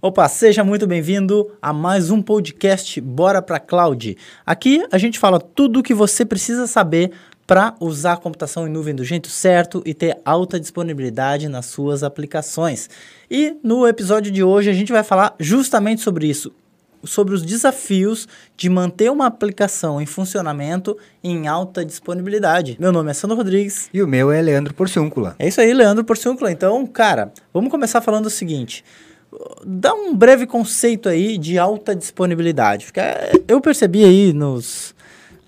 Opa, seja muito bem-vindo a mais um podcast Bora para Cloud. Aqui a gente fala tudo o que você precisa saber para usar a computação em nuvem do jeito certo e ter alta disponibilidade nas suas aplicações. E no episódio de hoje a gente vai falar justamente sobre isso, sobre os desafios de manter uma aplicação em funcionamento em alta disponibilidade. Meu nome é Sandro Rodrigues. E o meu é Leandro Porciúncula. É isso aí, Leandro Porciúncula. Então, cara, vamos começar falando o seguinte dá um breve conceito aí de alta disponibilidade. Porque é, eu percebi aí nos,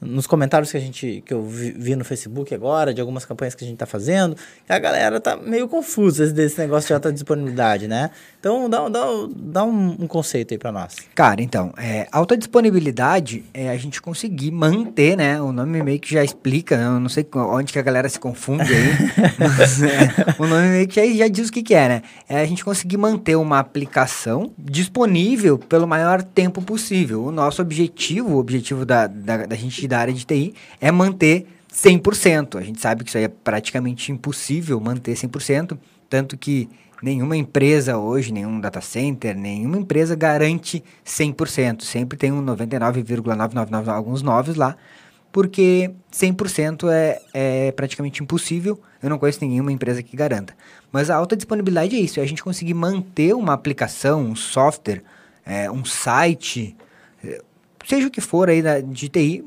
nos comentários que a gente que eu vi, vi, no Facebook agora, de algumas campanhas que a gente está fazendo, a galera tá meio confusa desse negócio de alta disponibilidade, né? Então, dá, dá, dá um, um conceito aí para nós. Cara, então, é, alta disponibilidade é a gente conseguir manter, né? O nome meio que já explica, né? Eu não sei onde que a galera se confunde aí, mas é, o nome meio que já, já diz o que, que é, né? É a gente conseguir manter uma aplicação disponível pelo maior tempo possível. O nosso objetivo, o objetivo da, da, da gente da área de TI é manter 100%. A gente sabe que isso aí é praticamente impossível manter 100%, tanto que nenhuma empresa hoje, nenhum data center, nenhuma empresa garante 100%. Sempre tem um 99,999, alguns noves lá, porque 100% é, é praticamente impossível. Eu não conheço nenhuma empresa que garanta. Mas a alta disponibilidade é isso, é a gente conseguir manter uma aplicação, um software, é, um site, é, seja o que for aí da, de TI,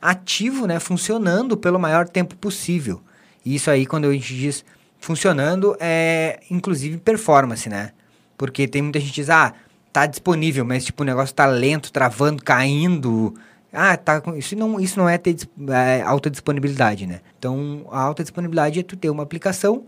ativo, né, funcionando pelo maior tempo possível. E isso aí, quando a gente diz funcionando, é inclusive performance, né? Porque tem muita gente que diz, ah, tá disponível, mas tipo, o negócio tá lento, travando, caindo. Ah, tá com. Isso não, isso não é ter é, alta disponibilidade, né? Então, a alta disponibilidade é tu ter uma aplicação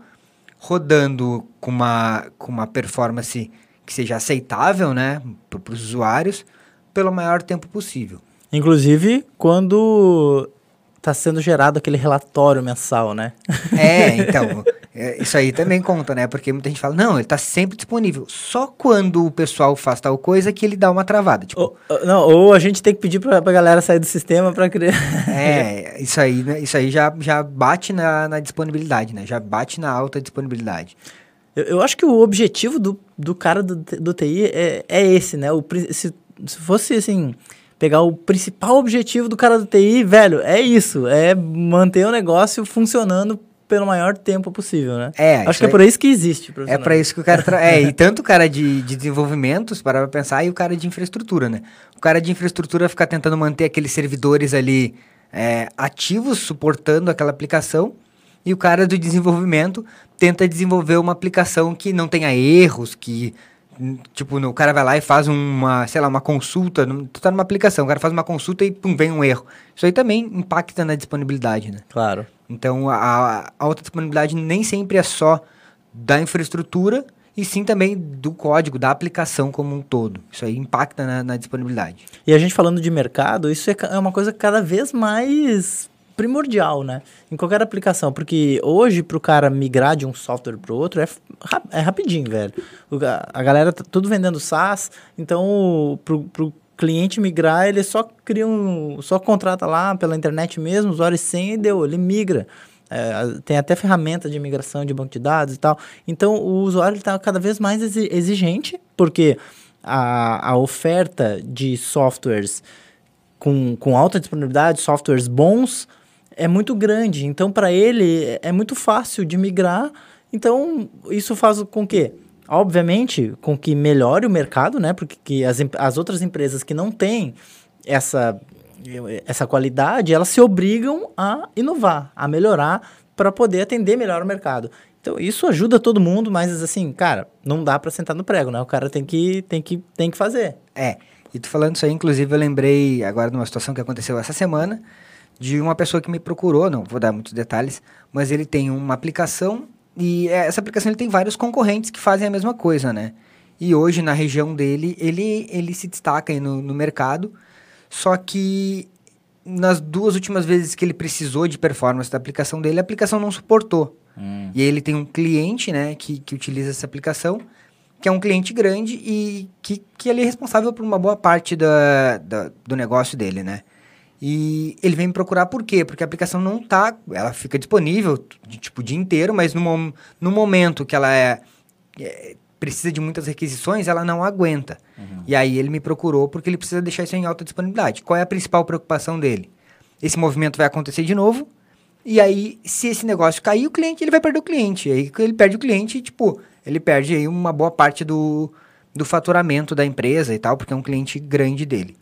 rodando com uma, com uma performance que seja aceitável, né, para os usuários, pelo maior tempo possível. Inclusive, quando está sendo gerado aquele relatório mensal, né? É, então, é, isso aí também conta, né? Porque muita gente fala, não, ele está sempre disponível. Só quando o pessoal faz tal coisa que ele dá uma travada. Tipo, ou, não, ou a gente tem que pedir para a galera sair do sistema para criar. É, isso aí, né? isso aí já, já bate na, na disponibilidade, né? Já bate na alta disponibilidade. Eu, eu acho que o objetivo do, do cara do, do TI é, é esse, né? O, se, se fosse assim pegar o principal objetivo do cara do TI, velho, é isso, é manter o negócio funcionando pelo maior tempo possível, né? É, acho que é por isso que existe. É para isso que o cara tra... é e tanto o cara de, de desenvolvimento, para pensar, e o cara de infraestrutura, né? O cara de infraestrutura fica tentando manter aqueles servidores ali é, ativos, suportando aquela aplicação, e o cara do desenvolvimento tenta desenvolver uma aplicação que não tenha erros, que Tipo, o cara vai lá e faz uma, sei lá, uma consulta, tu tá numa aplicação, o cara faz uma consulta e pum, vem um erro. Isso aí também impacta na disponibilidade, né? Claro. Então, a, a alta disponibilidade nem sempre é só da infraestrutura, e sim também do código, da aplicação como um todo. Isso aí impacta na, na disponibilidade. E a gente falando de mercado, isso é, é uma coisa cada vez mais primordial, né? Em qualquer aplicação, porque hoje para o cara migrar de um software para outro é, é rapidinho, velho. A galera tá tudo vendendo SaaS, então pro cliente migrar, ele só cria um, só contrata lá pela internet mesmo, usuário e senha e deu, ele migra. É, tem até ferramenta de migração de banco de dados e tal. Então o usuário está cada vez mais exigente, porque a, a oferta de softwares com, com alta disponibilidade, softwares bons, é muito grande. Então, para ele, é muito fácil de migrar. Então, isso faz com que, obviamente, com que melhore o mercado, né? Porque que as, as outras empresas que não têm essa, essa qualidade, elas se obrigam a inovar, a melhorar para poder atender melhor o mercado. Então, isso ajuda todo mundo, mas assim, cara, não dá para sentar no prego, né? O cara tem que, tem que, tem que fazer. É. E tu falando isso aí, inclusive, eu lembrei agora de uma situação que aconteceu essa semana de uma pessoa que me procurou, não vou dar muitos detalhes, mas ele tem uma aplicação e essa aplicação ele tem vários concorrentes que fazem a mesma coisa, né? E hoje na região dele ele, ele se destaca no, no mercado, só que nas duas últimas vezes que ele precisou de performance da aplicação dele, a aplicação não suportou. Hum. E aí ele tem um cliente, né, que, que utiliza essa aplicação, que é um cliente grande e que, que ele é responsável por uma boa parte da, da do negócio dele, né? E ele vem me procurar por quê? Porque a aplicação não tá, ela fica disponível tipo o dia inteiro, mas no, no momento que ela é, é precisa de muitas requisições, ela não aguenta. Uhum. E aí ele me procurou porque ele precisa deixar isso em alta disponibilidade. Qual é a principal preocupação dele? Esse movimento vai acontecer de novo, e aí, se esse negócio cair, o cliente ele vai perder o cliente. E aí ele perde o cliente, tipo, ele perde aí uma boa parte do, do faturamento da empresa e tal, porque é um cliente grande dele.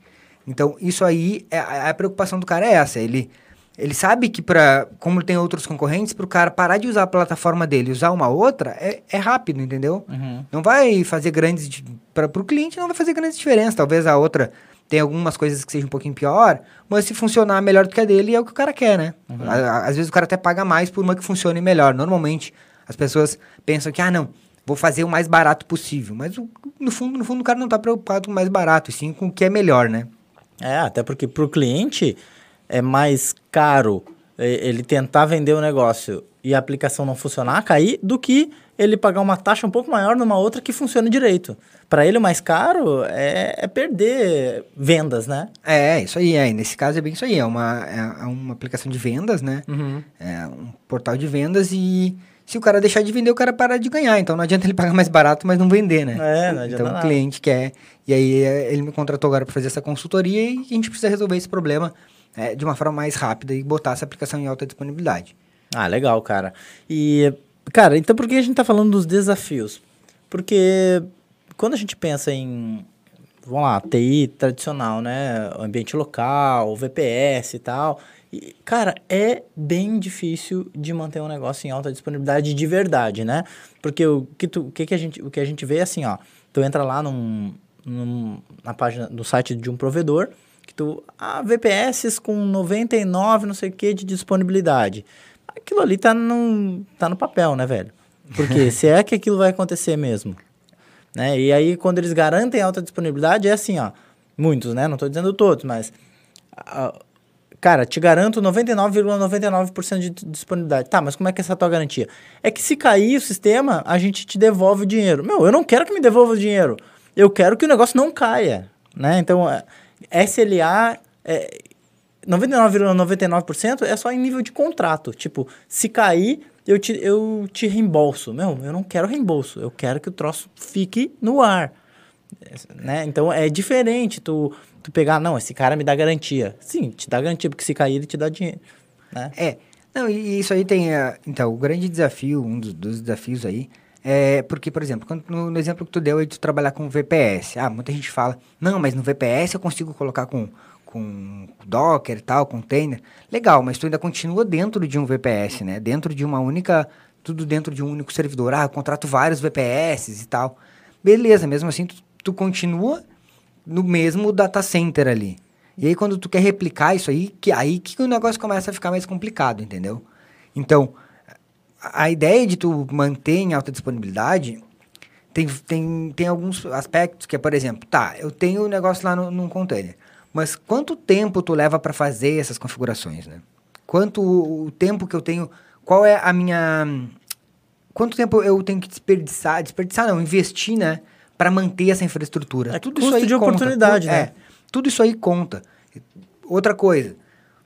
Então, isso aí, é, a preocupação do cara é essa. Ele, ele sabe que, para como tem outros concorrentes, para o cara parar de usar a plataforma dele e usar uma outra, é, é rápido, entendeu? Uhum. Não vai fazer grandes. Para o cliente, não vai fazer grandes diferenças. Talvez a outra tenha algumas coisas que sejam um pouquinho pior, mas se funcionar melhor do que a dele, é o que o cara quer, né? Uhum. Às vezes o cara até paga mais por uma que funcione melhor. Normalmente, as pessoas pensam que, ah, não, vou fazer o mais barato possível. Mas no fundo, no fundo, o cara não está preocupado com o mais barato, e sim com o que é melhor, né? É, até porque para o cliente é mais caro ele tentar vender o negócio e a aplicação não funcionar, cair, do que ele pagar uma taxa um pouco maior numa outra que funcione direito. Para ele, o mais caro é, é, perder vendas, né? É, isso aí. É. Nesse caso é bem isso aí. É uma, é, é uma aplicação de vendas, né? Uhum. É um portal de vendas e se o cara deixar de vender, o cara para de ganhar. Então não adianta ele pagar mais barato, mas não vender, né? É, não adianta Então o cliente quer. E aí é, ele me contratou agora para fazer essa consultoria e a gente precisa resolver esse problema é, de uma forma mais rápida e botar essa aplicação em alta disponibilidade. Ah, legal, cara. E, cara, então por que a gente tá falando dos desafios? Porque quando a gente pensa em, vamos lá, TI tradicional, né? Ambiente local, VPS e tal. E, cara, é bem difícil de manter um negócio em alta disponibilidade de verdade, né? Porque o que, tu, o que, que, a, gente, o que a gente vê é assim, ó. Tu entra lá num, num, na página, no site de um provedor, que tu... Ah, VPS com 99, não sei o que, de disponibilidade. Aquilo ali tá no, tá no papel, né, velho? Porque se é que aquilo vai acontecer mesmo. Né? E aí, quando eles garantem alta disponibilidade, é assim, ó. Muitos, né? Não estou dizendo todos, mas... cara, te garanto 99,99% ,99 de disponibilidade. Tá, mas como é que é essa tua garantia? É que se cair o sistema, a gente te devolve o dinheiro. Meu, eu não quero que me devolva o dinheiro. Eu quero que o negócio não caia, né? Então, SLA... É, 99,99% ,99 é só em nível de contrato. Tipo, se cair, eu te, eu te reembolso. Meu, eu não quero reembolso. Eu quero que o troço fique no ar. Né? Então, é diferente tu, tu pegar, não, esse cara me dá garantia. Sim, te dá garantia, porque se cair, ele te dá dinheiro. Né? É. Não, e isso aí tem... Uh, então, o grande desafio, um dos, dos desafios aí, é porque, por exemplo, quando, no, no, exemplo que tu deu aí de trabalhar com VPS. Ah, muita gente fala, não, mas no VPS eu consigo colocar com com Docker e tal, container, legal, mas tu ainda continua dentro de um VPS, né? Dentro de uma única, tudo dentro de um único servidor. Ah, eu contrato vários VPS e tal. Beleza, mesmo assim tu, tu continua no mesmo data center ali. E aí quando tu quer replicar isso aí, que aí que o negócio começa a ficar mais complicado, entendeu? Então, a ideia de tu manter em alta disponibilidade tem, tem, tem alguns aspectos que é, por exemplo, tá, eu tenho o negócio lá no, num container. Mas quanto tempo tu leva para fazer essas configurações, né? Quanto o tempo que eu tenho, qual é a minha quanto tempo eu tenho que desperdiçar, desperdiçar não, investir, né, para manter essa infraestrutura? É tudo isso aí de conta. oportunidade, né? É, tudo isso aí conta. Outra coisa,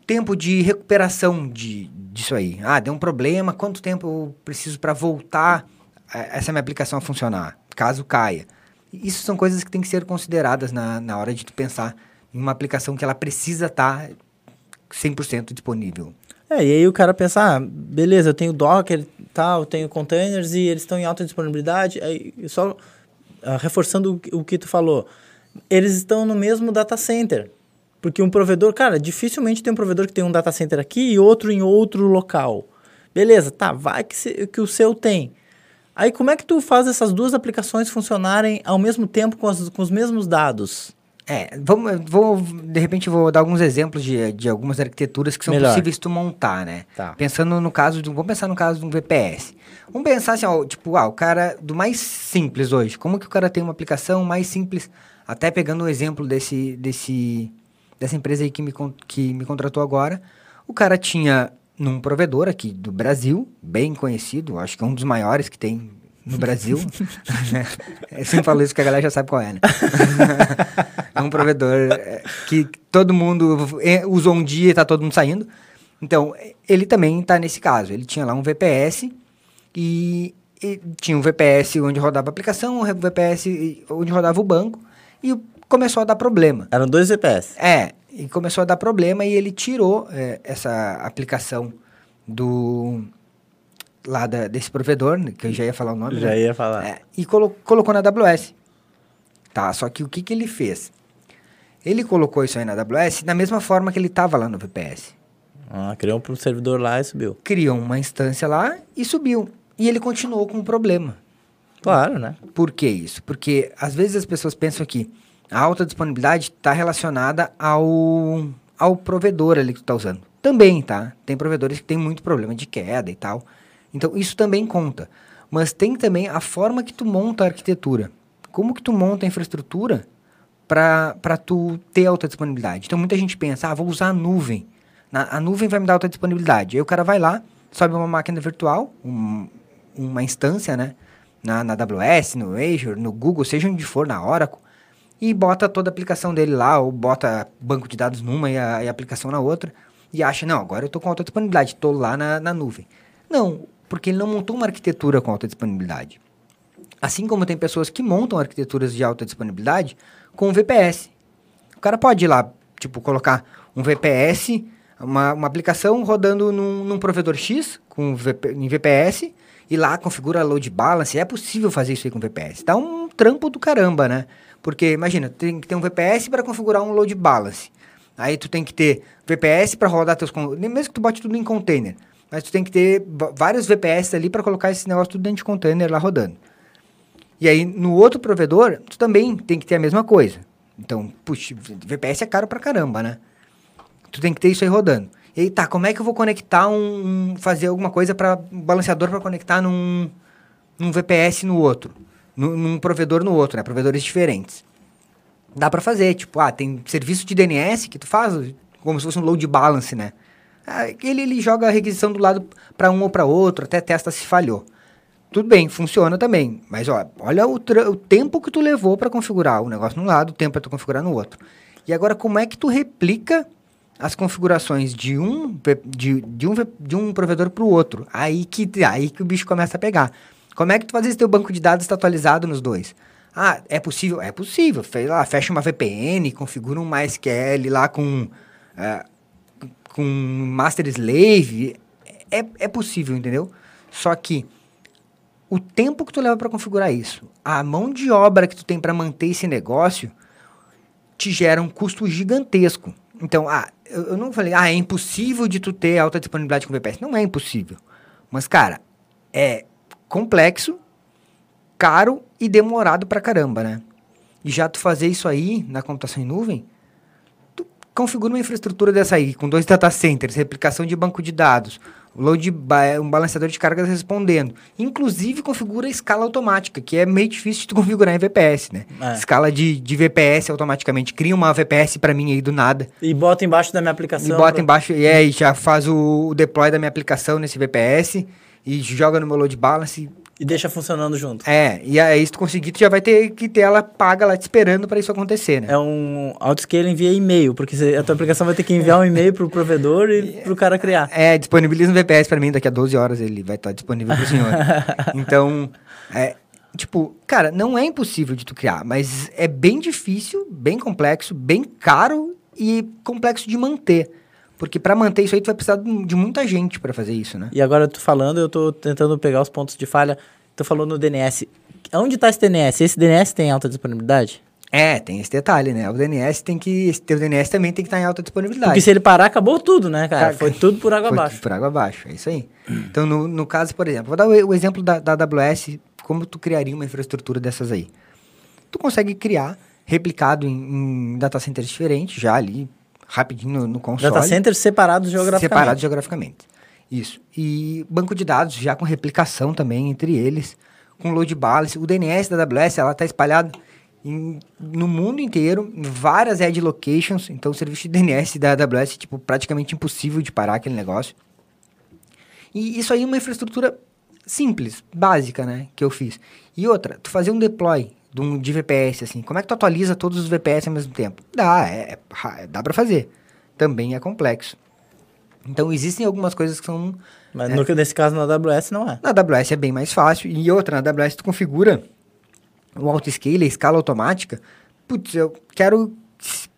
tempo de recuperação de disso aí. Ah, deu um problema, quanto tempo eu preciso para voltar essa minha aplicação a funcionar, caso caia? Isso são coisas que têm que ser consideradas na, na hora de tu pensar em uma aplicação que ela precisa estar tá 100% disponível. É, e aí o cara pensa, ah, beleza, eu tenho Docker, tal, eu tenho containers e eles estão em alta disponibilidade. Aí, só uh, reforçando o, o que tu falou, eles estão no mesmo data center. Porque um provedor, cara, dificilmente tem um provedor que tem um data center aqui e outro em outro local. Beleza, tá, vai que, se, que o seu tem. Aí como é que tu faz essas duas aplicações funcionarem ao mesmo tempo com, as, com os mesmos dados? É, vamos, vou, de repente vou dar alguns exemplos de, de algumas arquiteturas que são Melhor. possíveis tu montar, né? Tá. Pensando no caso de, vamos pensar no caso de um VPS. Vamos pensar assim, ó, tipo, ah, o cara do mais simples hoje, como que o cara tem uma aplicação mais simples, até pegando o exemplo desse, desse, dessa empresa aí que me, que me contratou agora, o cara tinha num provedor aqui do Brasil, bem conhecido, acho que é um dos maiores que tem no Brasil. Eu sempre falo isso que a galera já sabe qual é, né? é um provedor é, que todo mundo é, usou um dia e tá todo mundo saindo. Então, ele também está nesse caso. Ele tinha lá um VPS e e tinha um VPS onde rodava a aplicação, um VPS onde rodava o banco, e começou a dar problema. Eram dois VPS. É, e começou a dar problema e ele tirou é, essa aplicação do lá da, desse provedor, né, que eu já ia falar o nome. Já né? ia falar. É, e colo colocou na AWS. Tá, só que o que, que ele fez? Ele colocou isso aí na AWS da mesma forma que ele estava lá no VPS. Ah, criou um servidor lá e subiu. Criou uma instância lá e subiu. E ele continuou com o problema. Claro, né? Por que isso? Porque às vezes as pessoas pensam que a alta disponibilidade está relacionada ao, ao provedor ali que tu está usando. Também, tá? Tem provedores que têm muito problema de queda e tal. Então, isso também conta. Mas tem também a forma que tu monta a arquitetura. Como que tu monta a infraestrutura para tu ter alta disponibilidade. Então, muita gente pensa, ah, vou usar a nuvem. Na, a nuvem vai me dar alta disponibilidade. Aí o cara vai lá, sobe uma máquina virtual, um, uma instância, né? Na, na AWS, no Azure, no Google, seja onde for, na Oracle, e bota toda a aplicação dele lá, ou bota banco de dados numa e a, e a aplicação na outra, e acha, não, agora eu estou com alta disponibilidade, estou lá na, na nuvem. Não, porque ele não montou uma arquitetura com alta disponibilidade. Assim como tem pessoas que montam arquiteturas de alta disponibilidade com VPS. O cara pode ir lá, tipo, colocar um VPS, uma, uma aplicação rodando num, num provedor X com VP, em VPS, e lá configura load balance. É possível fazer isso aí com VPS. Dá um trampo do caramba, né? Porque, imagina, tem que ter um VPS para configurar um load balance. Aí tu tem que ter VPS para rodar teus... Mesmo que tu bote tudo em container. Mas tu tem que ter vários VPS ali para colocar esse negócio tudo dentro de container lá rodando. E aí, no outro provedor, tu também tem que ter a mesma coisa. Então, puxa, VPS é caro pra caramba, né? Tu tem que ter isso aí rodando. E tá, como é que eu vou conectar um... um fazer alguma coisa para um balanceador para conectar num, num VPS no outro? Num, num provedor no outro, né? Provedores diferentes. Dá para fazer, tipo, ah, tem serviço de DNS que tu faz como se fosse um load balance, né? Ah, ele, ele joga a requisição do lado para um ou para outro, até testa se falhou. Tudo bem, funciona também. Mas ó, olha o, o tempo que tu levou para configurar o negócio num lado, o tempo para tu configurar no outro. E agora, como é que tu replica as configurações de um, de, de um, de um provedor para o outro? Aí que, aí que o bicho começa a pegar. Como é que tu faz esse teu banco de dados está atualizado nos dois? Ah, é possível? É possível. fecha uma VPN, configura um MySQL lá com, é, com Master Slave. É, é possível, entendeu? Só que o tempo que tu leva para configurar isso, a mão de obra que tu tem para manter esse negócio, te gera um custo gigantesco. Então, ah, eu, não falei, ah, é impossível de tu ter alta disponibilidade com VPS. Não é impossível. Mas, cara, é complexo, caro e demorado pra caramba, né? E já tu fazer isso aí na computação em nuvem, tu configura uma infraestrutura dessa aí, com dois data centers, replicação de banco de dados, load um balanceador de cargas respondendo. Inclusive configura escala automática, que é meio difícil de tu configurar em VPS, né? É. Escala de, de VPS automaticamente. Cria uma VPS para mim aí do nada. E bota embaixo da minha aplicação. E bota pra... embaixo, e aí já faz o, o deploy da minha aplicação nesse VPS e joga no meu load balance e deixa funcionando junto. É, e aí se tu conseguir, tu já vai ter que ter ela paga lá te esperando para isso acontecer, né? É um autoscale envia e-mail, porque a tua aplicação vai ter que enviar um e-mail pro provedor e pro cara criar. É, disponibiliza um VPS para mim, daqui a 12 horas ele vai estar tá disponível pro senhor. então, é, tipo, cara, não é impossível de tu criar, mas é bem difícil, bem complexo, bem caro e complexo de manter. Porque para manter isso aí, tu vai precisar de muita gente para fazer isso, né? E agora tu falando, eu tô tentando pegar os pontos de falha. Tu falou no DNS. Onde tá esse DNS? Esse DNS tem alta disponibilidade? É, tem esse detalhe, né? O DNS tem que. O DNS também tem que estar tá em alta disponibilidade. Porque se ele parar, acabou tudo, né, cara? Foi tudo por água Foi abaixo. por água abaixo, é isso aí. Então, no, no caso, por exemplo, vou dar o, o exemplo da, da AWS, como tu criaria uma infraestrutura dessas aí. Tu consegue criar replicado em, em data centers diferentes, já ali, rapidinho no, no console. Data centers separados geograficamente. Separados geograficamente. Isso. E banco de dados já com replicação também entre eles, com load balance. O DNS da AWS, ela está espalhado em, no mundo inteiro, em várias edge locations. Então, o serviço de DNS da AWS tipo, praticamente impossível de parar aquele negócio. E isso aí é uma infraestrutura simples, básica, né, que eu fiz. E outra, tu fazer um deploy de, um, de VPS, assim, como é que tu atualiza todos os VPS ao mesmo tempo? Dá, é, é dá para fazer. Também é complexo. Então, existem algumas coisas que são... Mas no, nesse caso, na AWS, não é. Na AWS é bem mais fácil. E outra, na AWS tu configura o autoscale, a escala automática. Putz, eu quero...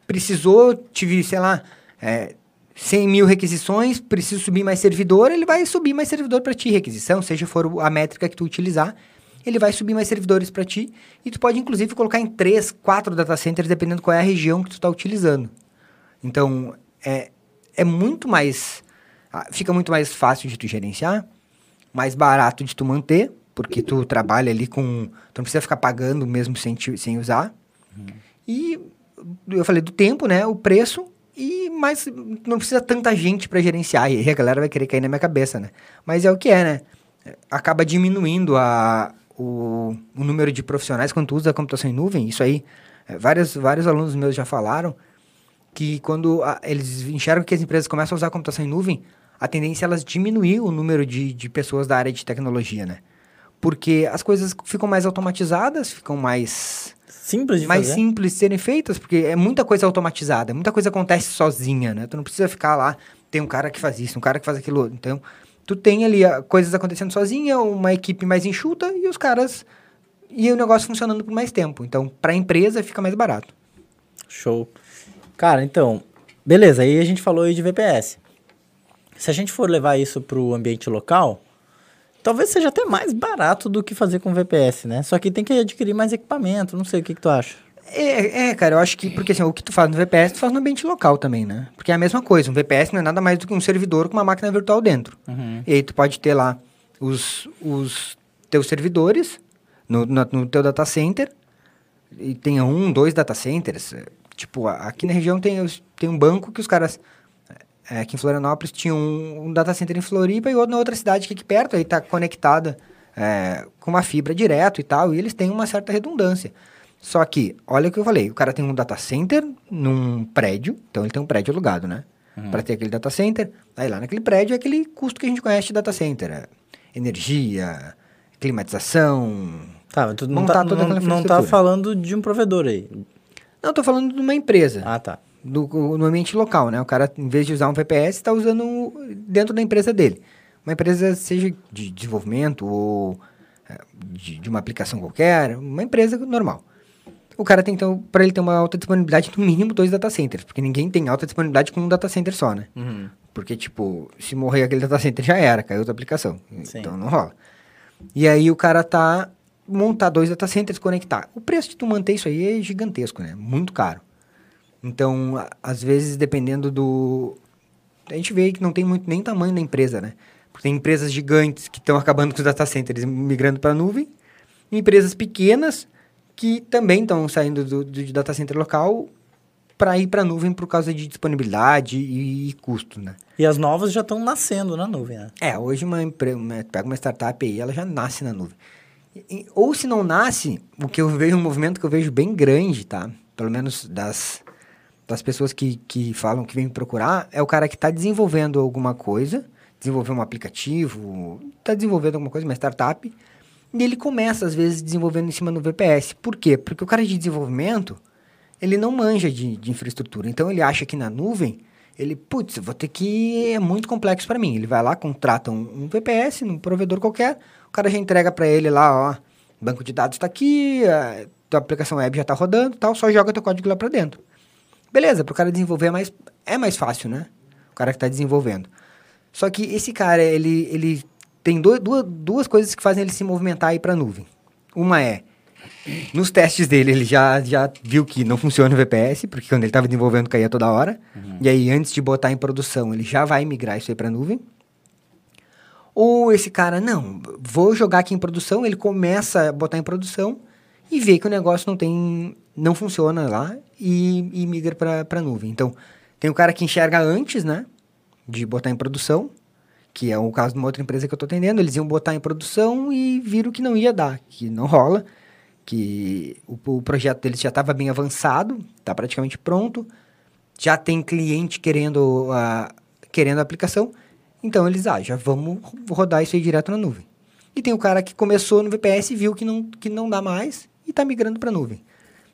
Precisou, tive, sei lá, é, 100 mil requisições, preciso subir mais servidor, ele vai subir mais servidor para ti, requisição, seja for a métrica que tu utilizar, ele vai subir mais servidores para ti. E tu pode, inclusive, colocar em 3, 4 data centers, dependendo qual é a região que tu está utilizando. Então, é, é muito mais... Ah, fica muito mais fácil de tu gerenciar, mais barato de tu manter, porque tu trabalha ali com... Tu não precisa ficar pagando mesmo sem, sem usar. Uhum. E eu falei do tempo, né? O preço e mas não precisa tanta gente para gerenciar. E a galera vai querer cair na minha cabeça, né? Mas é o que é, né? Acaba diminuindo a, o, o número de profissionais quando tu usa a computação em nuvem. Isso aí, é, vários, vários alunos meus já falaram que quando a, eles enxergam que as empresas começam a usar a computação em nuvem, a tendência é elas diminuir o número de, de pessoas da área de tecnologia, né? Porque as coisas ficam mais automatizadas, ficam mais simples de mais fazer. simples de serem feitas, porque é muita coisa automatizada, muita coisa acontece sozinha, né? Tu não precisa ficar lá, tem um cara que faz isso, um cara que faz aquilo. Então, tu tem ali a, coisas acontecendo sozinha, uma equipe mais enxuta e os caras e o negócio funcionando por mais tempo. Então, para a empresa fica mais barato. Show. Cara, então, beleza, aí a gente falou aí de VPS. Se a gente for levar isso para o ambiente local, talvez seja até mais barato do que fazer com VPS, né? Só que tem que adquirir mais equipamento, não sei o que, que tu acha. É, é, cara, eu acho que, porque assim, o que tu faz no VPS, tu faz no ambiente local também, né? Porque é a mesma coisa, um VPS não é nada mais do que um servidor com uma máquina virtual dentro. Uhum. E aí tu pode ter lá os, os teus servidores no, no, no teu data center, e tem um, dois data centers. Tipo, aqui na região tem, tem um banco que os caras é, aqui em Florianópolis tinha um, um, data center em Floripa e outro na outra cidade que aqui perto, aí está conectada é, com uma fibra direto e tal, e eles têm uma certa redundância. Só que, olha o que eu falei, o cara tem um data center num prédio, então ele tem um prédio alugado, né? Uhum. Para ter aquele data center, aí lá naquele prédio é aquele custo que a gente conhece de data center, é energia, climatização, Tá, mas tu não tá, não, não tá falando de um provedor aí. Não, tô falando de uma empresa. Ah, tá do, no ambiente local, né? O cara, em vez de usar um VPS, está usando dentro da empresa dele. Uma empresa, seja de desenvolvimento ou é, de, de uma aplicação qualquer, uma empresa normal. O cara tem, então, para ele ter uma alta disponibilidade, no mínimo dois data centers, porque ninguém tem alta disponibilidade com um data center só, né? Uhum. Porque, tipo, se morrer aquele data center já era, caiu outra aplicação. Sim. Então não rola. E aí o cara tá montar dois data centers, conectar. O preço de tu manter isso aí é gigantesco, né? Muito caro. Então, às vezes, dependendo do. A gente vê que não tem muito nem tamanho da empresa, né? Porque tem empresas gigantes que estão acabando com os data centers migrando para a nuvem, empresas pequenas que também estão saindo do, do data center local para ir para a nuvem por causa de disponibilidade e, e, custo, né? E as novas já estão nascendo na nuvem, né? É, hoje uma empresa, pega uma startup aí, ela já nasce na nuvem. E, ou se não nasce, o que eu vejo, um movimento que eu vejo bem grande, tá? Pelo menos das das pessoas que, que falam que vem me procurar é o cara que está desenvolvendo alguma coisa, desenvolvendo um aplicativo, está desenvolvendo alguma coisa, uma startup, e ele começa, às vezes, desenvolvendo em cima do VPS. Por quê? Porque o cara de desenvolvimento, ele não manja de, de infraestrutura. Então, ele acha que na nuvem, ele, putz, vou ter que... é muito complexo para mim. Ele vai lá, contrata um, um VPS, num provedor qualquer, o cara já entrega para ele lá, ó, banco de dados está aqui, a tua aplicação web já está rodando tal, só joga teu código lá para dentro. Beleza, para o cara desenvolver é mais, é mais fácil, né? O cara que está desenvolvendo. Só que esse cara, ele, ele tem do, duas, duas coisas que fazem ele se movimentar e ir para a nuvem. Uma é, nos testes dele, ele já, já viu que não funciona o VPS, porque quando ele estava desenvolvendo caía toda hora. Uhum. E aí, antes de botar em produção, ele já vai migrar isso aí para a nuvem. Ou esse cara, não, vou jogar aqui em produção, ele começa a botar em produção e vê que o negócio não tem não funciona lá e, e migra para a nuvem. Então, tem o cara que enxerga antes, né, de botar em produção, que é o caso de uma outra empresa que eu estou atendendo, eles iam botar em produção e viram que não ia dar, que não rola, que o, o projeto deles já estava bem avançado, está praticamente pronto, já tem cliente querendo a, querendo a aplicação, então eles, ah, já vamos rodar isso aí direto na nuvem. E tem o cara que começou no VPS e viu que não, que não dá mais e está migrando para a nuvem.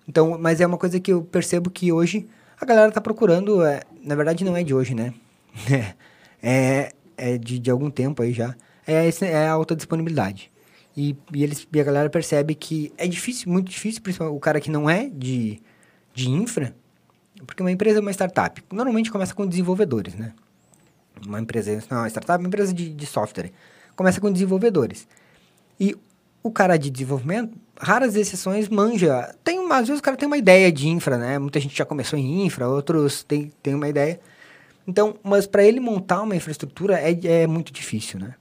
Então, mas é uma coisa que eu percebo que hoje a galera está procurando, é, na verdade não é de hoje, né? é, é de, de algum tempo aí já, é, esse, é a alta disponibilidade. E, e, eles, e a galera percebe que é difícil, muito difícil, principalmente o cara que não é de, de infra, porque uma empresa é uma startup. Normalmente começa com desenvolvedores, né? Uma empresa, não, uma startup é uma empresa de, de software. Começa com desenvolvedores. E o cara de desenvolvimento, raras exceções, manja. Tem às vezes o cara tem uma ideia de infra, né? Muita gente já começou em infra, outros tem, tem uma ideia. Então, mas para ele montar uma infraestrutura é, é muito difícil, né?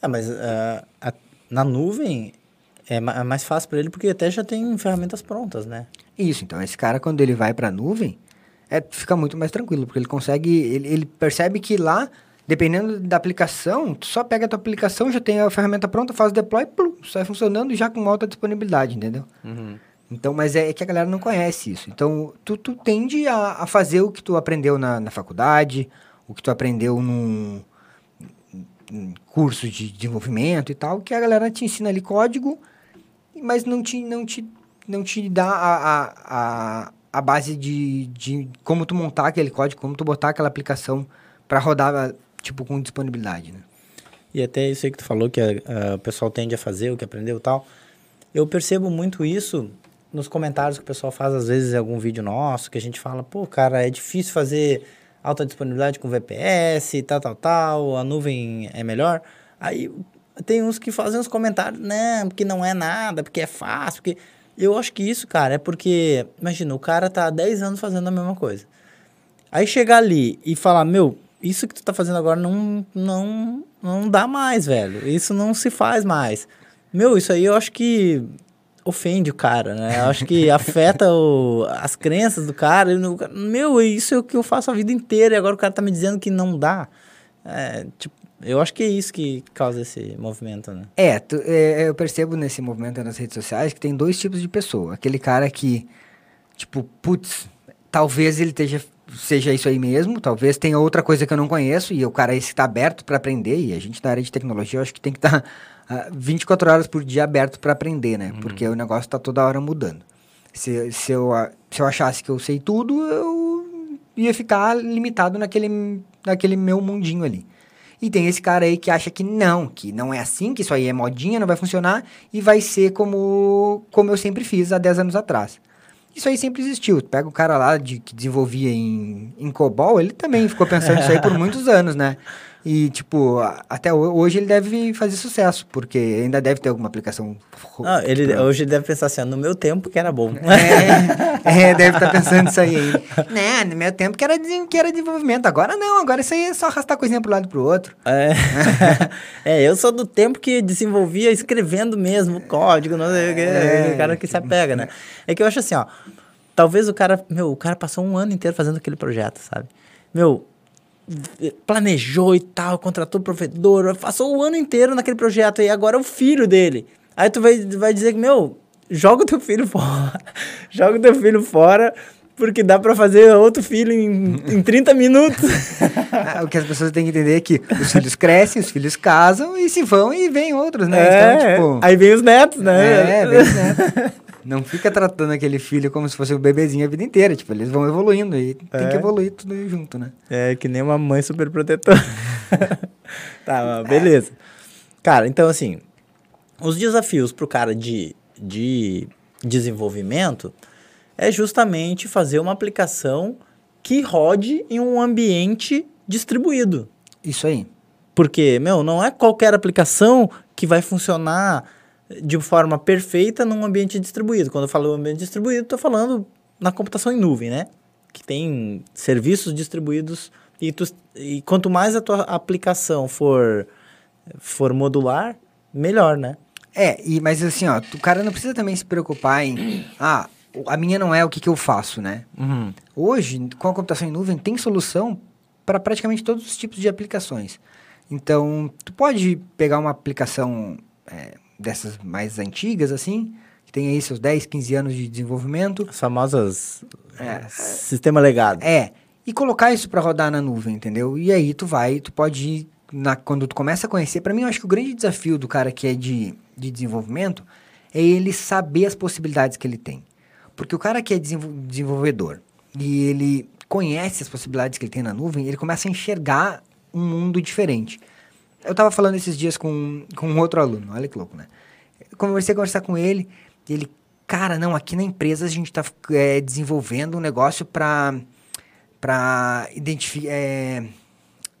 Ah, mas uh, a, na nuvem é, é mais fácil para ele porque até já tem ferramentas prontas, né? Isso, então esse cara quando ele vai para a nuvem, é, fica muito mais tranquilo, porque ele consegue, ele, ele percebe que lá Dependendo da aplicação, tu só pega a tua aplicação, já tem a ferramenta pronta, faz o deploy, plum, sai funcionando já com alta disponibilidade, entendeu? Uhum. Então, mas é, é, que a galera não conhece isso. Então, tu, tu tende a, a fazer o que tu aprendeu na, na faculdade, o que tu aprendeu num, curso de desenvolvimento e tal, que a galera te ensina ali código, mas não te, não te, não te dá a, a, a, a base de, de como tu montar aquele código, como tu botar aquela aplicação para rodar tipo, com disponibilidade, né? E até isso aí que tu falou, que a, a, o pessoal tende a fazer, o que aprendeu e tal. Eu percebo muito isso nos comentários que o pessoal faz, às vezes, em algum vídeo nosso, que a gente fala, pô, cara, é difícil fazer alta disponibilidade com VPS, tal, tal, tal, a nuvem é melhor. Aí tem uns que fazem uns comentários, não, porque não é nada, porque é fácil, porque... Eu acho que isso, cara, é porque, imagina, o cara tá há 10 anos fazendo a mesma coisa. Aí chegar ali e falar, meu, isso que tu tá fazendo agora não, não, não dá mais, velho. Isso não se faz mais. Meu, isso aí eu acho que ofende o cara, né? Eu acho que afeta o, as crenças do cara. Meu, isso é o que eu faço a vida inteira e agora o cara tá me dizendo que não dá. É, tipo, eu acho que é isso que causa esse movimento, né? É, tu, é, eu percebo nesse movimento nas redes sociais que tem dois tipos de pessoa. Aquele cara que, tipo, putz, talvez ele esteja seja isso aí mesmo, talvez tenha outra coisa que eu não conheço e o cara esse está aberto para aprender e a gente na área de tecnologia eu acho que tem que estar tá, uh, 24 horas por dia aberto para aprender, né? Uhum. Porque o negócio está toda hora mudando. Se, se, eu, se eu achasse que eu sei tudo, eu ia ficar limitado naquele, naquele meu mundinho ali. E tem esse cara aí que acha que não, que não é assim, que isso aí é modinha, não vai funcionar e vai ser como, como eu sempre fiz há 10 anos atrás. Isso aí sempre existiu. Pega o cara lá de, que desenvolvia em, em COBOL, ele também ficou pensando nisso aí por muitos anos, né? E, tipo, até hoje ele deve fazer sucesso, porque ainda deve ter alguma aplicação. Não, ele, pra... Hoje ele deve pensar assim, no meu tempo que era bom. É, é deve estar tá pensando isso aí. Né, no meu tempo que era, que era desenvolvimento. Agora não, agora isso aí é só arrastar coisinha pro lado e pro outro. É. é, eu sou do tempo que desenvolvia escrevendo mesmo código, não sei o que. É, o cara que se apega, né? É que eu acho assim, ó. Talvez o cara, meu, o cara passou um ano inteiro fazendo aquele projeto, sabe? Meu, planejou e tal, contratou provedor, passou o ano inteiro naquele projeto e agora é o filho dele. Aí tu vai, vai dizer que, meu, joga o teu filho fora, joga o teu filho fora, porque dá para fazer outro filho em, em 30 minutos. Ah, o que as pessoas têm que entender é que os filhos crescem, os filhos casam e se vão e vêm outros, né? É, então, tipo... Aí vem os netos, né? É, vem os netos. Não fica tratando aquele filho como se fosse um bebezinho a vida inteira. Tipo, eles vão evoluindo e é. tem que evoluir tudo junto, né? É, que nem uma mãe super protetora. tá, beleza. Cara, então assim, os desafios pro cara de, de desenvolvimento é justamente fazer uma aplicação que rode em um ambiente distribuído. Isso aí. Porque, meu, não é qualquer aplicação que vai funcionar de forma perfeita num ambiente distribuído. Quando eu falo ambiente distribuído, estou falando na computação em nuvem, né? Que tem serviços distribuídos e, tu, e quanto mais a tua aplicação for, for modular, melhor, né? É, e, mas assim, ó, o cara não precisa também se preocupar em, ah, a minha não é o que, que eu faço, né? Uhum. Hoje, com a computação em nuvem, tem solução para praticamente todos os tipos de aplicações. Então, tu pode pegar uma aplicação é, dessas mais antigas, assim, que tem aí seus 10, 15 anos de desenvolvimento. As famosas é, sistema legado. É, e colocar isso para rodar na nuvem, entendeu? E aí tu vai, tu pode ir, na, quando tu começa a conhecer, para mim eu acho que o grande desafio do cara que é de, de desenvolvimento é ele saber as possibilidades que ele tem. Porque o cara que é desenvolvedor e ele conhece as possibilidades que ele tem na nuvem, ele começa a enxergar um mundo diferente. Eu tava falando esses dias com, com um outro aluno, olha que louco, né? Eu comecei a conversar com ele, e ele, cara, não, aqui na empresa a gente tá é, desenvolvendo um negócio para para identificar. É,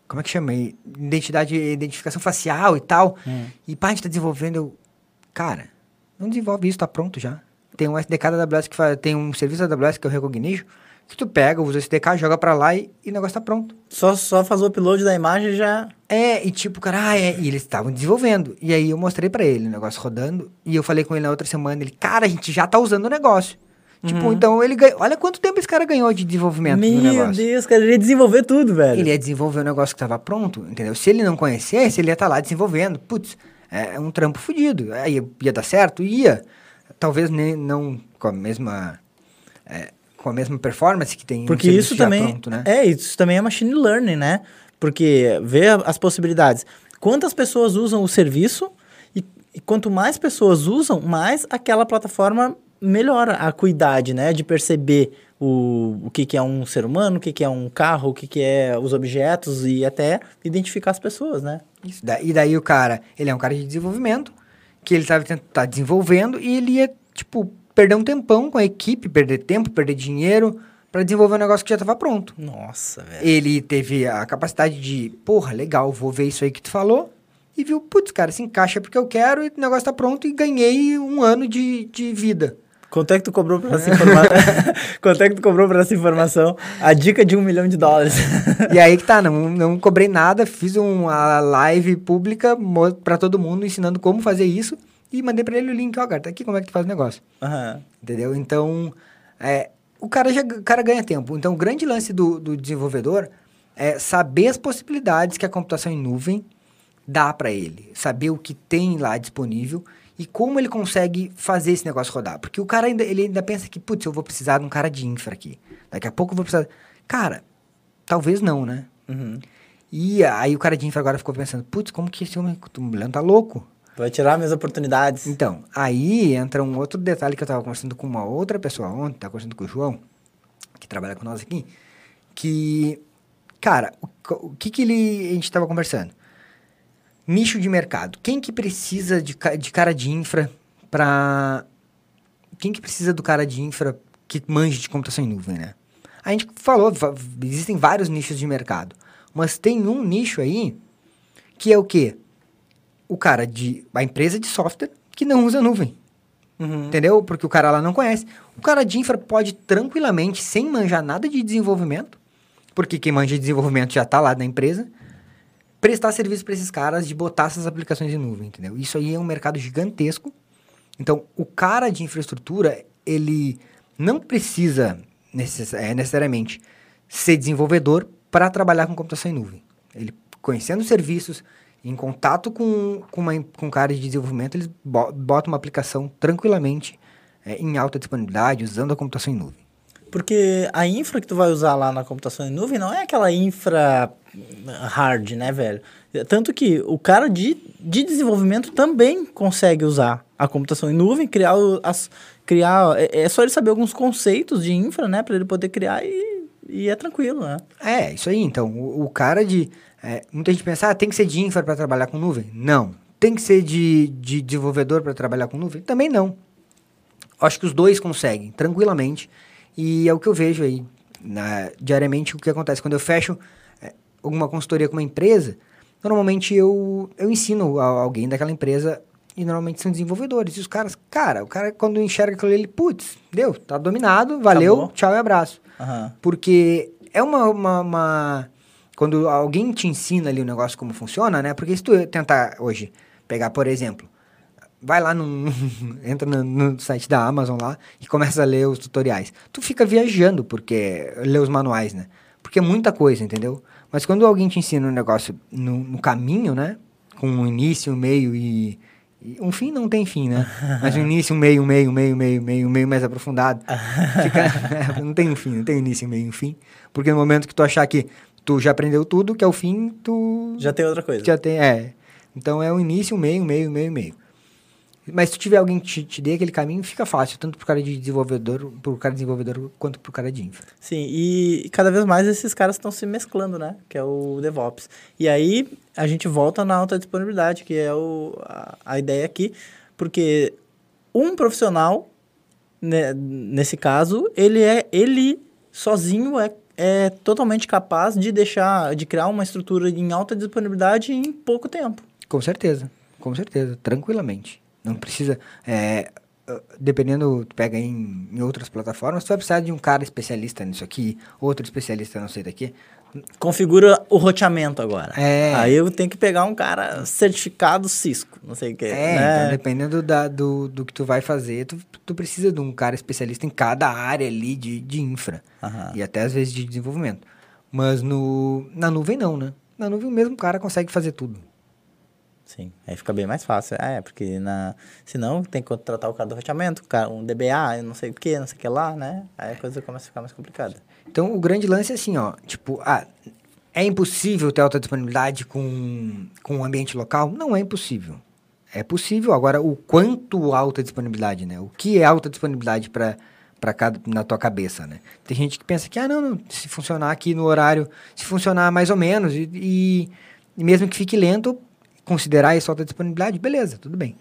como é que chama? Identidade, identificação facial e tal. Hum. E pá, a gente tá desenvolvendo. Eu, cara, não desenvolve isso, tá pronto já. Tem um SDK da AWS que faz, tem um serviço da AWS que é o Recognition, que tu pega, usa o SDK, joga pra lá e, e o negócio tá pronto. Só, só faz o upload da imagem e já. É, e tipo, cara, ah, é, e eles estavam desenvolvendo. E aí eu mostrei pra ele o negócio rodando, e eu falei com ele na outra semana, ele, cara, a gente já tá usando o negócio. Tipo, então ele ganhou. Olha quanto tempo esse cara ganhou de desenvolvimento do Meu negócio. Deus, cara, ele ia desenvolver tudo, velho. Ele ia desenvolver um negócio que tava pronto, entendeu? Se ele não conhecesse, ele ia estar lá desenvolvendo. Putz, é um trampo fodido. Aí ia, ia dar certo? Ia. Talvez nem, não com a mesma. é, com a mesma performance que tem um Porque serviço isso também. pronto, né? É, isso também é machine learning, né? Porque vê as possibilidades. Quantas pessoas usam o serviço e, e quanto mais pessoas usam, mais aquela plataforma melhora a acuidade, né? De perceber o, o que, que é um ser humano, o que, que é um carro, o que, que é os objetos e até identificar as pessoas, né? Isso. Da- E daí o cara, ele é um cara de desenvolvimento, que ele tava tent- tá desenvolvendo e ele ia, tipo, perder um tempão com a equipe, perder tempo, perder dinheiro pra desenvolver um negócio que já tava pronto. Nossa, velho. Ele teve a capacidade de, porra, legal, vou ver isso aí que tu falou. E viu, putz, cara, se encaixa porque eu quero e o negócio tá pronto e ganhei um ano de, de vida. Quanto é que tu cobrou por essa informação? Quanto é que tu cobrou por essa informação? A dica de um milhão de dólares. E aí que tá, não, não cobrei nada, fiz uma live pública pra todo mundo ensinando como fazer isso e mandei pra ele o link, ó, cara, tá aqui como é que tu faz o negócio. Aham. Entendeu? Então, é, o, cara já, o cara ganha tempo. Então, o grande lance do, do desenvolvedor é saber as possibilidades que a computação em nuvem dá para ele. Saber o que tem lá disponível e como ele consegue fazer esse negócio rodar. Porque o cara ainda, ele ainda pensa que, putz, eu vou precisar de um cara de infra aqui. Daqui a pouco eu vou precisar... Cara, talvez não, né? Uhum. E aí o cara de infra agora ficou pensando, putz, como que esse homem, tá louco? Vai tirar minhas oportunidades. Então, aí entra um outro detalhe que eu tava conversando com uma outra pessoa ontem, tava conversando com o João, que trabalha com nós aqui, que, cara, o, o que que ele, a gente tava conversando? Nicho de mercado. Quem que precisa de, de cara de infra pra... Quem que precisa do cara de infra que manje de computação em nuvem, né? A gente falou, existem vários nichos de mercado, mas tem um nicho aí que é o quê? O cara de. a empresa de software que não usa nuvem. Uhum. Entendeu? Porque o cara lá não conhece. O cara de infra pode tranquilamente, sem manjar nada de desenvolvimento, porque quem manja de desenvolvimento já está lá na empresa, prestar serviço para esses caras de botar essas aplicações em nuvem, entendeu? Isso aí é um mercado gigantesco. Então, o cara de infraestrutura, ele não precisa necess- é, necessariamente ser desenvolvedor para trabalhar com computação em nuvem. Ele conhecendo os serviços, em contato com, com, uma, com cara de desenvolvimento, eles bo- botam uma aplicação tranquilamente é, em alta disponibilidade, usando a computação em nuvem. Porque a infra que tu vai usar lá na computação em nuvem não é aquela infra hard, né, velho? Tanto que o cara de, de desenvolvimento também consegue usar a computação em nuvem, criar as. criar é, é só ele saber alguns conceitos de infra, né, para ele poder criar e, e é tranquilo, né? É, isso aí. Então, o, o cara de. é, muita gente pensa, ah, tem que ser de infra para trabalhar com nuvem? Não. Tem que ser de, de desenvolvedor para trabalhar com nuvem? Também não. Acho que os dois conseguem, tranquilamente. E é o que eu vejo aí, na- diariamente, o que acontece. Quando eu fecho é, alguma consultoria com uma empresa, normalmente eu, eu ensino a, alguém daquela empresa, e normalmente são desenvolvedores. E os caras, cara, o cara quando enxerga aquilo ali, ele, putz, deu, tá dominado, valeu, Acabou. tchau e abraço. Aham. Porque é uma, uma, uma- Quando alguém te ensina ali o negócio como funciona, né? Porque se tu tentar hoje pegar, por exemplo, vai lá no. entra no, no site da Amazon lá e começa a ler os tutoriais. Tu fica viajando, porque. lê os manuais, né? Porque é muita coisa, entendeu? Mas quando alguém te ensina um negócio no, no caminho, né? Com um início, um meio e. um fim não tem fim, né? Mas um início, um meio, um meio, um meio, um meio, um meio, um meio mais aprofundado. Fica- não tem um fim, não tem um início, um meio, um fim. Porque no momento que tu achar que tu já aprendeu tudo, que é o fim, tu Já tem outra coisa. já tem, é. Então é o início, o meio, o meio, o meio, o meio. Mas se tiver alguém que te, te dê aquele caminho, fica fácil, tanto pro cara de desenvolvedor, pro cara desenvolvedor, quanto pro cara de infra. Sim, e cada vez mais esses caras estão se mesclando, né? Que é o DevOps. E aí a gente volta na alta disponibilidade, que é o, a, a ideia aqui, porque um profissional, né, nesse caso, ele é ele sozinho é, é totalmente capaz de deixar, de criar uma estrutura em alta disponibilidade em pouco tempo. Com certeza, com certeza, tranquilamente. Não precisa. É, dependendo, tu pega em, em, outras plataformas, tu vai precisar de um cara especialista nisso aqui, outro especialista não sei daqui. Configura o roteamento agora. É. Aí eu tenho que pegar um cara certificado Cisco, não sei o que. É, né? então dependendo da, do, do que tu vai fazer, tu, tu precisa de um cara especialista em cada área ali de, de infra. Aham. E até às vezes de desenvolvimento. Mas no, na nuvem não, né? Na nuvem o mesmo cara consegue fazer tudo. Sim, aí fica bem mais fácil. É, porque na... senão tem que contratar o cara do roteamento, um DBA, não sei o que, não sei o que lá, né? Aí a coisa começa a ficar mais complicada. Então, o grande lance é assim, ó, tipo, ah, é impossível ter alta disponibilidade com, com um ambiente local? Não é impossível. É possível, agora, o quanto alta disponibilidade, né? O que é alta disponibilidade para para cada na tua cabeça, né? Tem gente que pensa que, ah, não, não, se funcionar aqui no horário, se funcionar mais ou menos, e, e, e mesmo que fique lento, considerar isso alta disponibilidade, beleza, tudo bem.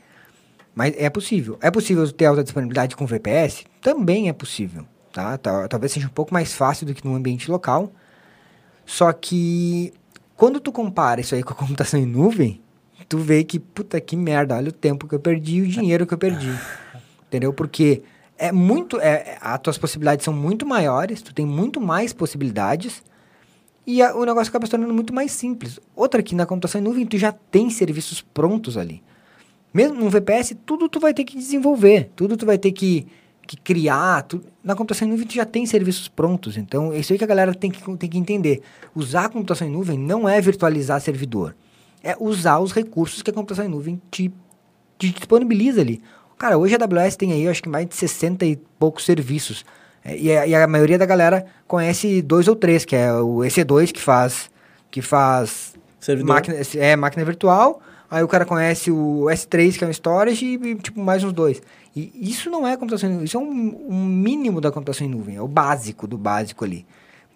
Mas é possível. É possível ter alta disponibilidade com VPS? Também é possível. Tá? Tal- Talvez seja um pouco mais fácil do que no ambiente local. Só que quando tu compara isso aí com a computação em nuvem, tu vê que, puta que merda, olha o tempo que eu perdi e o dinheiro que eu perdi. Entendeu? Porque é muito. É, as tuas possibilidades são muito maiores, tu tem muito mais possibilidades. E a- o negócio acaba se tornando muito mais simples. Outra que na computação em nuvem tu já tem serviços prontos ali. Mesmo no VPS, tudo tu vai ter que desenvolver, tudo tu vai ter que, que criar. tu- na computação em nuvem tu já tem serviços prontos. Então, é isso aí que a galera tem que, tem que entender. Usar a computação em nuvem não é virtualizar servidor. É usar os recursos que a computação em nuvem te, te disponibiliza ali. Cara, hoje a AWS tem aí, acho que mais de 60 e poucos serviços. É, e, a, e a maioria da galera conhece dois ou três, que é o EC2 que faz que faz Servidor. máquina, é máquina virtual. Aí o cara conhece o S3, que é um storage, e, e, tipo mais uns dois. E isso não é computação em nuvem, isso é um, um mínimo da computação em nuvem, é o básico do básico ali.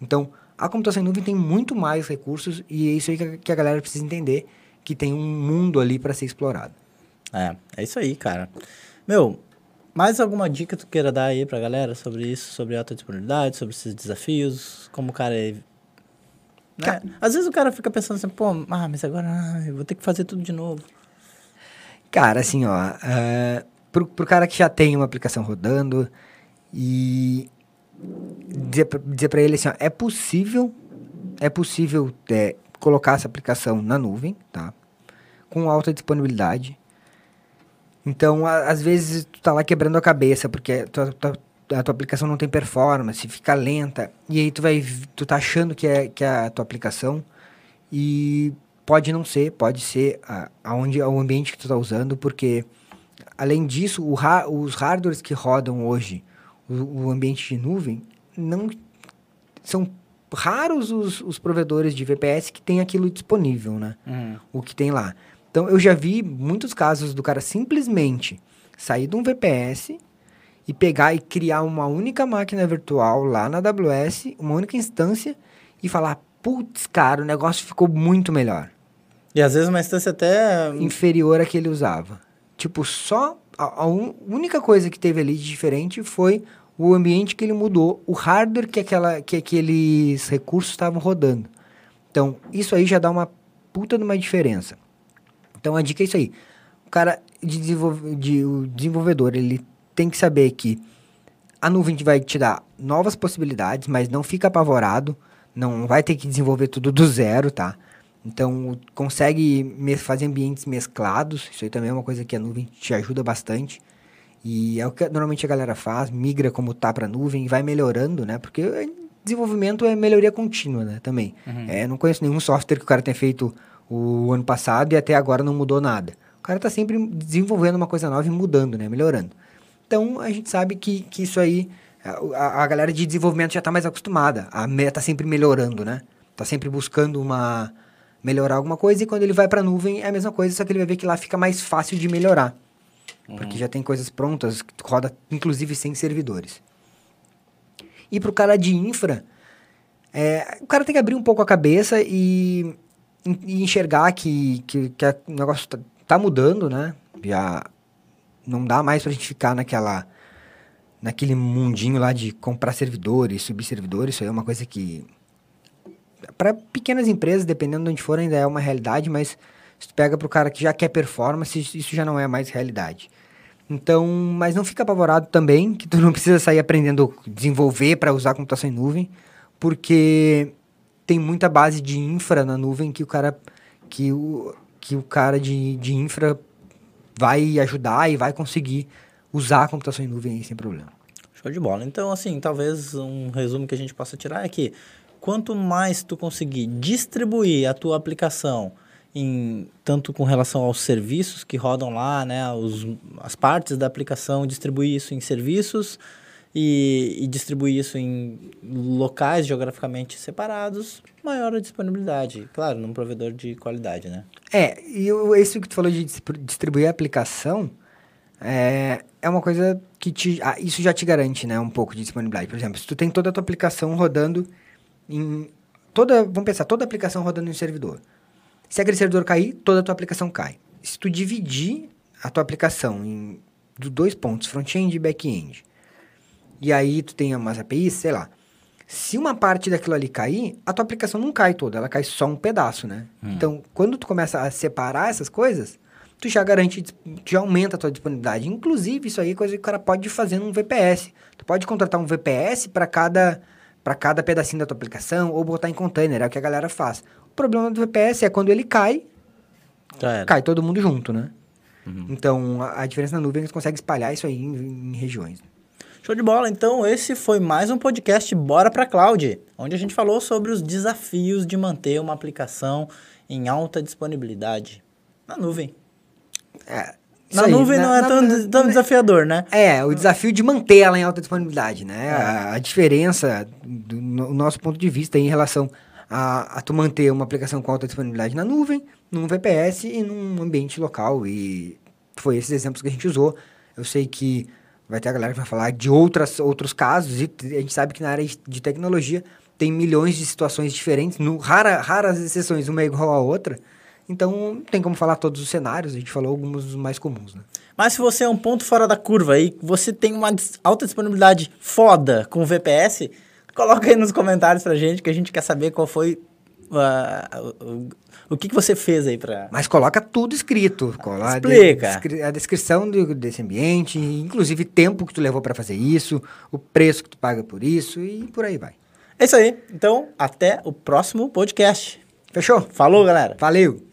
Então, a computação em nuvem tem muito mais recursos e é isso aí que a, que a galera precisa entender, que tem um mundo ali para ser explorado. É, é isso aí, cara. Meu, mais alguma dica tu queira dar aí pra galera sobre isso, sobre alta disponibilidade, sobre esses desafios, como o cara é... Né? Às vezes o cara fica pensando assim, pô, ah, mas agora ah, eu vou ter que fazer tudo de novo. Cara, assim, ó, é, pro, pro cara que já tem uma aplicação rodando e dizer pra, dizer pra ele assim, ó, é possível, é possível é, colocar essa aplicação na nuvem, tá? Com alta disponibilidade. Então, a- às vezes, tu tá lá quebrando a cabeça, porque tua- tua- a tua aplicação não tem performance, fica lenta, e aí tu vai, tu tá achando que é, que é a tua aplicação, e pode não ser, pode ser a, aonde, o ambiente que tu tá usando, porque, além disso, o ha- os hardwares que rodam hoje, o, o ambiente de nuvem, não são raros os, os provedores de VPS que têm aquilo disponível, né? o que tem lá. Então, eu já vi muitos casos do cara simplesmente sair de um VPS e pegar e criar uma única máquina virtual lá na AWS, uma única instância, e falar, putz, cara, o negócio ficou muito melhor. E às vezes uma instância até... Inferior à que ele usava. Tipo, só a, a un- única coisa que teve ali de diferente foi o ambiente que ele mudou, o hardware que, aquela, que aqueles recursos estavam rodando. Então, isso aí já dá uma puta de uma diferença. Então, a dica é isso aí. O cara, de desenvolve- de- o desenvolvedor, ele tem que saber que a nuvem vai te dar novas possibilidades, mas não fica apavorado. Não vai ter que desenvolver tudo do zero, tá? Então, consegue fazer ambientes mesclados. Isso aí também é uma coisa que a nuvem te ajuda bastante. E é o que normalmente a galera faz, migra como tá para nuvem e vai melhorando, né? Porque é- desenvolvimento é melhoria contínua, né? Também. É, eu não conheço nenhum software que o cara tenha feito o ano passado e até agora não mudou nada. O cara tá sempre desenvolvendo uma coisa nova e mudando, né? Melhorando. Então, a gente sabe que, que isso aí, a, a- a galera de desenvolvimento já tá mais acostumada. A me- tá sempre melhorando, né? Tá sempre buscando uma melhorar alguma coisa e quando ele vai para nuvem é a mesma coisa, só que ele vai ver que lá fica mais fácil de melhorar. porque já tem coisas prontas roda inclusive sem servidores. E para o cara de infra, é, o cara tem que abrir um pouco a cabeça e, e enxergar que, que, que o negócio tá, tá mudando, né? Já não dá mais pra gente ficar naquela naquele mundinho lá de comprar servidores, subir servidores, isso aí é uma coisa que para pequenas empresas, dependendo de onde for, ainda é uma realidade, mas se tu pega pro cara que já quer performance, isso já não é mais realidade. Então, mas não fica apavorado também, que tu não precisa sair aprendendo desenvolver para usar computação em nuvem, porque tem muita base de infra na nuvem que o cara que o, que o cara de, de infra vai ajudar e vai conseguir usar a computação em nuvem sem problema. Show de bola. Então, assim, talvez um resumo que a gente possa tirar é que quanto mais tu conseguir distribuir a tua aplicação em tanto com relação aos serviços que rodam lá, né, os, as partes da aplicação, distribuir isso em serviços e, e distribuir isso em locais geograficamente separados, maior a disponibilidade, claro, num provedor de qualidade, né? É, e isso que tu falou de distribuir a aplicação, é, é uma coisa que te, ah, isso já te garante, né, um pouco de disponibilidade. Por exemplo, se tu tem toda a tua aplicação rodando em toda, vamos pensar, toda a aplicação rodando em um servidor. Se aquele servidor cair, toda a tua aplicação cai. Se tu dividir a tua aplicação em dois pontos, front-end e back-end, e aí tu tem umas APIs, sei lá. Se uma parte daquilo ali cair, a tua aplicação não cai toda, ela cai só um pedaço, né? Hum. Então, quando tu começa a separar essas coisas, tu já garante, tu já aumenta a tua disponibilidade. Inclusive, isso aí é coisa que o cara pode fazer num VPS. Tu pode contratar um VPS para cada para cada pedacinho da tua aplicação ou botar em container, é o que a galera faz. O problema do VPS é quando ele cai, cai todo mundo junto, né? Uhum. Então, a, a, diferença na nuvem é que você consegue espalhar isso aí em, em regiões. Show de bola. Então, esse foi mais um podcast Bora para Cloud, onde a gente falou sobre os desafios de manter uma aplicação em alta disponibilidade na nuvem. É, na aí, nuvem na, não é na, tão, na, tão desafiador, né? É, o desafio de manter ela em alta disponibilidade, né? É. A, a, diferença do no, nosso ponto de vista em relação a, a tu manter uma aplicação com alta disponibilidade na nuvem, num VPS e num ambiente local. E foi esses exemplos que a gente usou. Eu sei que vai ter a galera que vai falar de outras, outros casos, e a gente sabe que na área de tecnologia tem milhões de situações diferentes, no, rara, raras exceções, uma é igual a outra. Então, tem como falar todos os cenários, a gente falou alguns dos mais comuns, né? Mas se você é um ponto fora da curva e você tem uma alta disponibilidade foda com o VPS, coloca aí nos comentários pra gente que a gente quer saber qual foi uh, o, que, que você fez aí para. Mas coloca tudo escrito. Cola Explica. A, descrição do, desse ambiente, inclusive tempo que tu levou para fazer isso, o preço que tu paga por isso e por aí vai. É isso aí. Então, até o próximo podcast. Fechou? Falou, galera. Valeu.